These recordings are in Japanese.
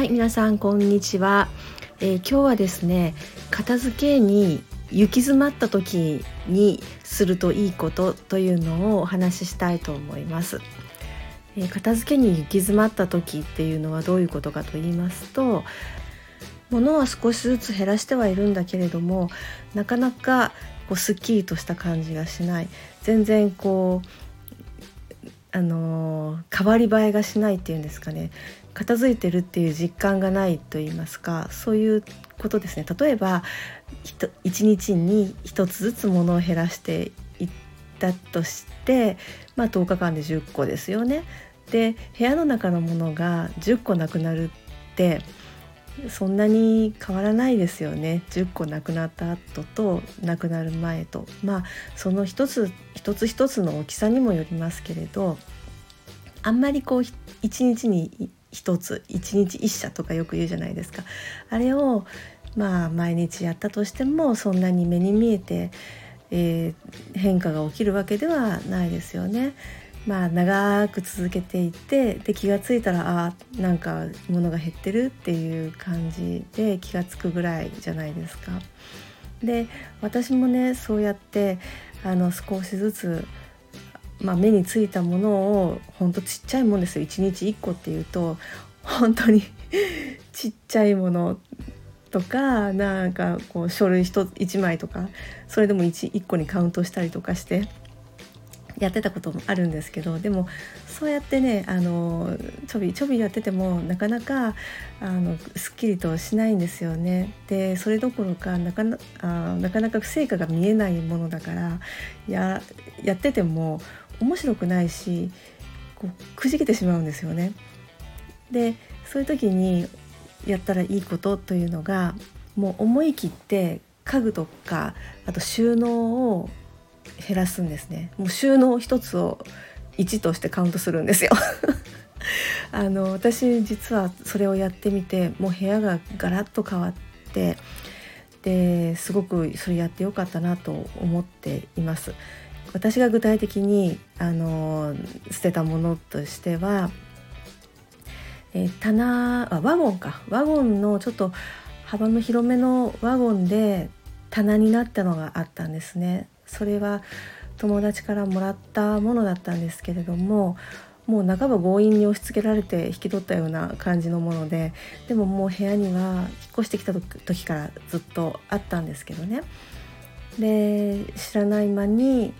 はい皆さんこんにちは、えー、今日はですね片付けに行き詰まった時にするといいことというのをお話ししたいと思います、えー、片付けに行き詰まった時っていうのはどういうことかと言いますと物は少しずつ減らしてはいるんだけれどもなかなかこうすっきりとした感じがしない。全然こうあのー、変わり映えがしないっていうんですかね。片付いてるっていう実感がないと言いますかそういうことですね。例えば1日に1つずつ物を減らしていったとして、まあ、10日間で10個ですよね。で部屋の中のものが10個なくなるってそんなに変わらないですよね。10個なくなった後となくなる前と。まあその一つ一つ一つの大きさにもよりますけれどあんまりこう一日に一つ一日一社とかよく言うじゃないですかあれをまあ毎日やったとしてもそんなに目に見えて、えー、変化が起きるわけではないですよね。まあ長く続けていてで気が付いたらあなんか物が減ってるっていう感じで気が付くぐらいじゃないですか。で私もねそうやってあの少しずつまあ、目についたものをほんとちっちゃいもんですよ1日1個っていうと本当に ちっちゃいものとかなんかこう書類 1, 1枚とかそれでも 1, 1個にカウントしたりとかしてやってたこともあるんですけどでもそうやってねあのちょびちょびやっててもなかなかあのすっきりとしないんですよね。でそれどころかなかなあなかなか成果が見えないものだからややってても面白くないしこうくじけてしまうんですよね。でそういう時にやったらいいことというのがもう思い切って家具とかあと収納を減らすんですね。もう収納一つを1としてカウントするんですよ。あの私実はそれをやってみてもう部屋がガラッと変わってですごくそれやってよかったなと思っています。私が具体的にあの捨てたものとしては、えー、棚あワゴンかワゴンのちょっと幅の広めのワゴンで棚になったのがあったんですね。それは友達からもらったものだったんですけれどももう半ば強引に押し付けられて引き取ったような感じのものででももう部屋には引っ越してきた時からずっとあったんですけどねで知らない間に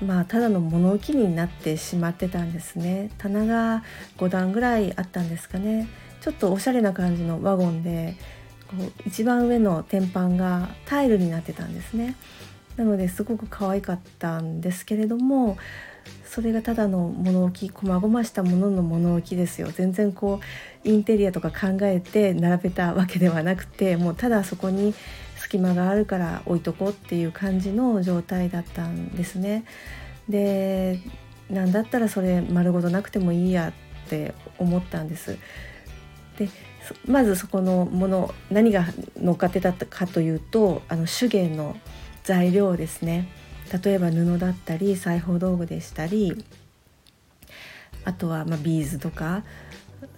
まあただの物置になってしまってたんですね。棚が5段ぐらいあったんですかね。ちょっとおしゃれな感じのワゴンでこう一番上の天板がタイルになってたんですね。なのですごく可愛かったんですけれどもそれがただの物置こまごましたものの物置ですよ。全然こうインテリアとか考えて並べたわけではなくてもうただそこに隙間があるから置いとこうっていう感じの状態だったんですね。で何だったらそれ丸ごとなくてもいいやって思ったんです。でまずそこのもの何が乗っかってたかというとあの手芸の材料ですね例えば布だったり裁縫道具でしたりあとはまビーズとか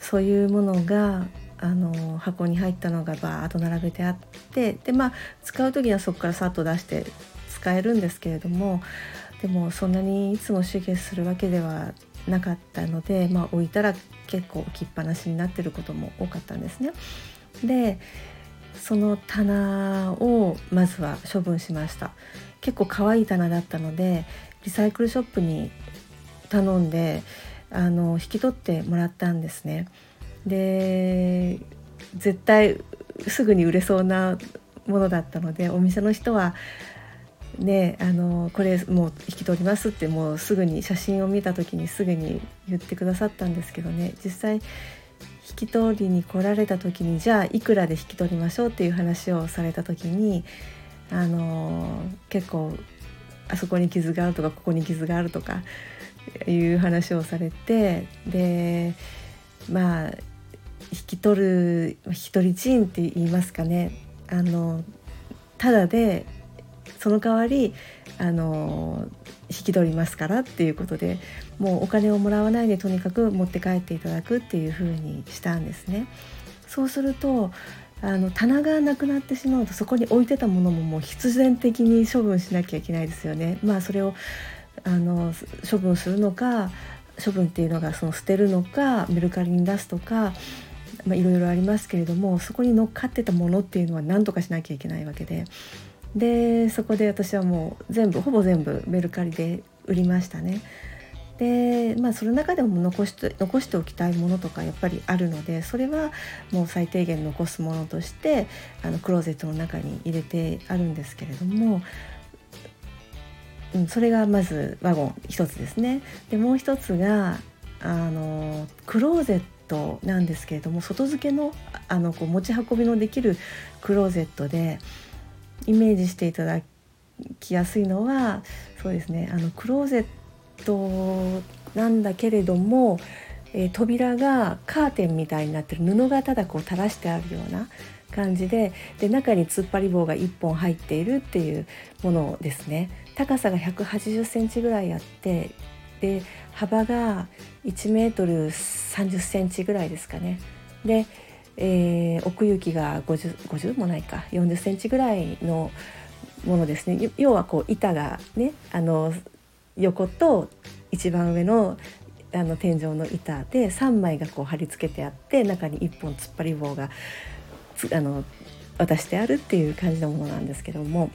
そういうものがあの箱に入ったのがバーッと並べてあってでまあ使う時にはそこからさっと出して使えるんですけれどもでもそんなにいつも手芸するわけではなかったので、まあ、置いたら結構置きっぱなしになってることも多かったんですね。でその棚をまずは処分しました結構可愛い棚だったのでリサイクルショップに頼んであの引き取ってもらったんですねで絶対すぐに売れそうなものだったのでお店の人はねあのこれもう引き取りますってもうすぐに写真を見た時にすぐに言ってくださったんですけどね。実際引き取りに来られた時にじゃあいくらで引き取りましょうっていう話をされた時にあの結構あそこに傷があるとかここに傷があるとかいう話をされてでまあ引き取る引き取り賃って言いますかねあのただでその代わりあの引き取りますからっていうことでもうお金をもらわないでとにかく持って帰っていただくっていうふうにしたんですね。そうするとあの棚がなくなってしまうとそこに置いてたものももう必然的に処分しなきゃいけないですよね。まあそれをあの処分するのか処分っていうのがその捨てるのかメルカリに出すとか、まあ、いろいろありますけれどもそこに乗っかってたものっていうのは何とかしなきゃいけないわけででそこで私はもう全部ほぼ全部メルカリで売りましたね。でまあその中でも残して残しておきたいものとかやっぱりあるのでそれはもう最低限残すものとしてあのクローゼットの中に入れてあるんですけれども、うん、それがまずワゴン一つですね。でもう一つがあのクローゼットなんですけれども外付けのあのこう持ち運びのできるクローゼットでイメージしていただきやすいのはそうですねあのクローゼットなんだけれども、えー、扉がカーテンみたいになってる布がただこう垂らしてあるような感じでで中に突っ張り棒が1本入っているっていうものですね。高さが180センチぐらいあってで幅が1メートル30センチぐらいですかね。で、えー、奥行きが 50, 50もないか。40センチぐらいのものですね。要はこう板がねあの横と一番上のあの天井の板で3枚がこう貼り付けてあって中に1本突っ張り棒があの渡してあるっていう感じのものなんですけども。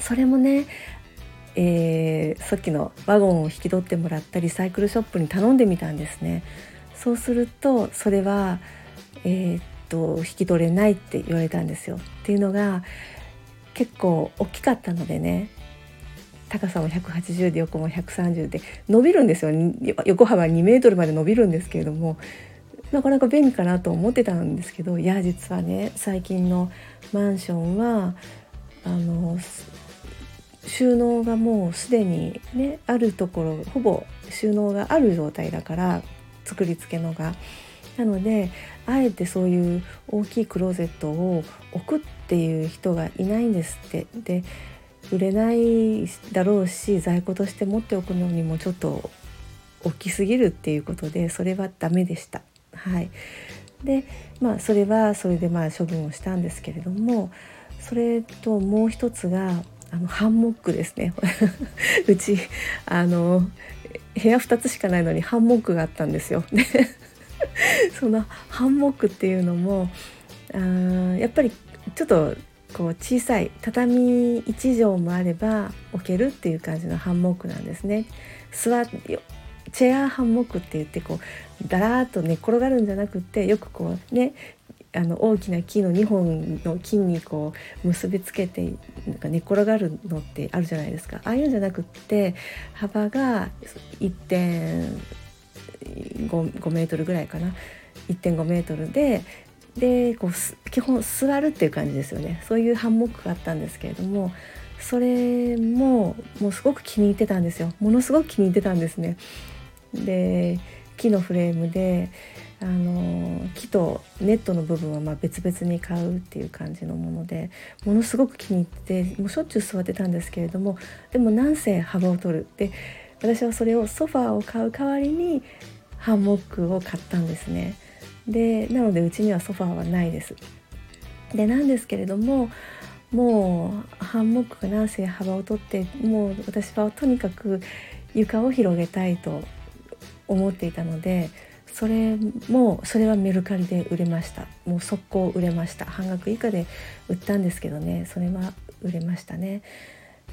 それもね、えー、さっきのワゴンを引き取ってもらったリサイクルショップに頼んでみたんですね。そうするとそれは、えー、っと引き取れないって言われたんですよ。っていうのが結構大きかったのでね高さも180で横も130で伸びるんですよ横幅2メートルまで伸びるんですけれどもなかなか便利かなと思ってたんですけどいや実はね最近のマンションはあの収納がもうすでにねあるところほぼ収納がある状態だから作り付けのが。なのであえてそういう大きいクローゼットを置くっていう人がいないんですってで売れないだろうし在庫として持っておくのにもちょっと大きすぎるっていうことでそれはダメでした。はい、でまあそれはそれでまあ処分をしたんですけれどもそれともう一つがあのハンモックですね うちあの部屋2つしかないのにハンモックがあったんですよ。で そのハンモックっていうのもあやっぱりちょっとこう小さい畳1畳もあれば置けるっていう感じのハンモックなんですね。座チェアハンモックって言ってこうだらーっと寝っ転がるんじゃなくってよくこうねあの大きな木の2本の木にこう結びつけてなんか寝転がるのってあるじゃないですか。ああいうんじゃなくって幅が1.5メートルぐらいかな。1.5メートルででこう基本座るっていう感じですよね。そういうハンモックがあったんですけれどもそれももうすごく気に入ってたんですよ。ものすごく気に入ってたんですね。で木のフレームであの木とネットの部分はま別々に買うっていう感じのものでものすごく気に入ってもうしょっちゅう座ってたんですけれどもでもなんせ幅を取るで私はそれをソファーを買う代わりにハンモックを買ったんですね。でなのでうちにはソファーはないです。でなんですけれどももうハンモックが何せ幅を取ってもう私はとにかく床を広げたいと思っていたのでそれもそれはメルカリで売れました。もう速攻売れました。半額以下で売ったんですけどね。それは売れましたね。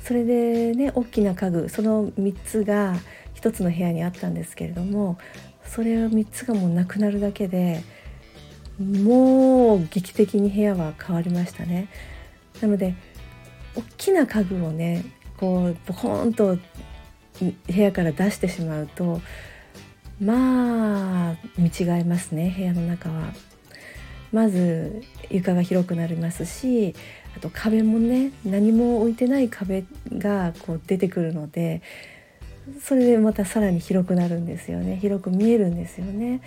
それでね大きな家具。その3つが1つの部屋にあったんですけれどもそれを3つがもうなくなるだけでもう劇的に部屋は変わりましたね。なので大きな家具をねこうボコーンと部屋から出してしまうとまあ見違えますね部屋の中は。まず床が広くなりますしあと壁もね何も置いてない壁がこう出てくるのでそれでまたさらに広くなるんですよね広く見えるんですよね。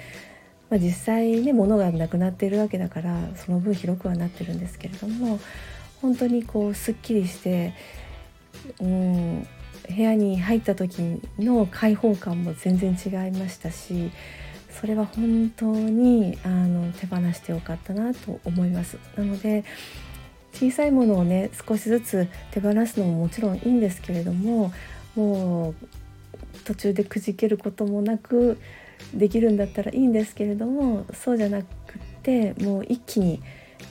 まあ、実際ね物がなくなっているわけだからその分広くはなってるんですけれども本当にこうすっきりしてうん。部屋に入った時の開放感も全然違いましたしそれは本当にあの手放してよかったなと思います。なので小さいものをね少しずつ手放すのももちろんいいんですけれどももう途中でくじけることもなくできるんだったらいいんですけれどもそうじゃなくってもう一気に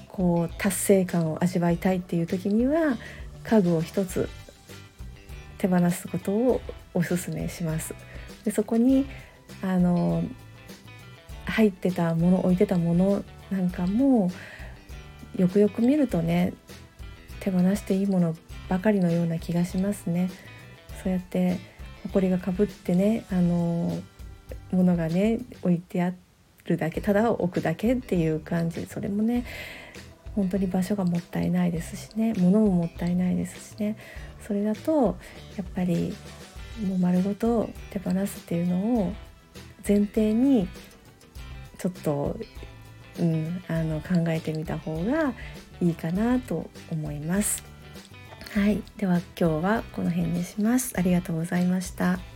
こう達成感を味わいたいっていう時には家具を一つ手放すことをおすすめします。でそこにあの入ってたもの置いてたものなんかもよくよく見るとね手放していいものばかりのような気がしますね。そうやって埃がかぶってねあのものがね置いてあるだけただ置くだけっていう感じそれもね本当に場所がもったいないですしね物ももったいないですしねそれだとやっぱりもう丸ごと手放すっていうのを前提にちょっと、うん、あの考えてみた方がいいかなと思います。はい、では今日はこの辺にします。ありがとうございました。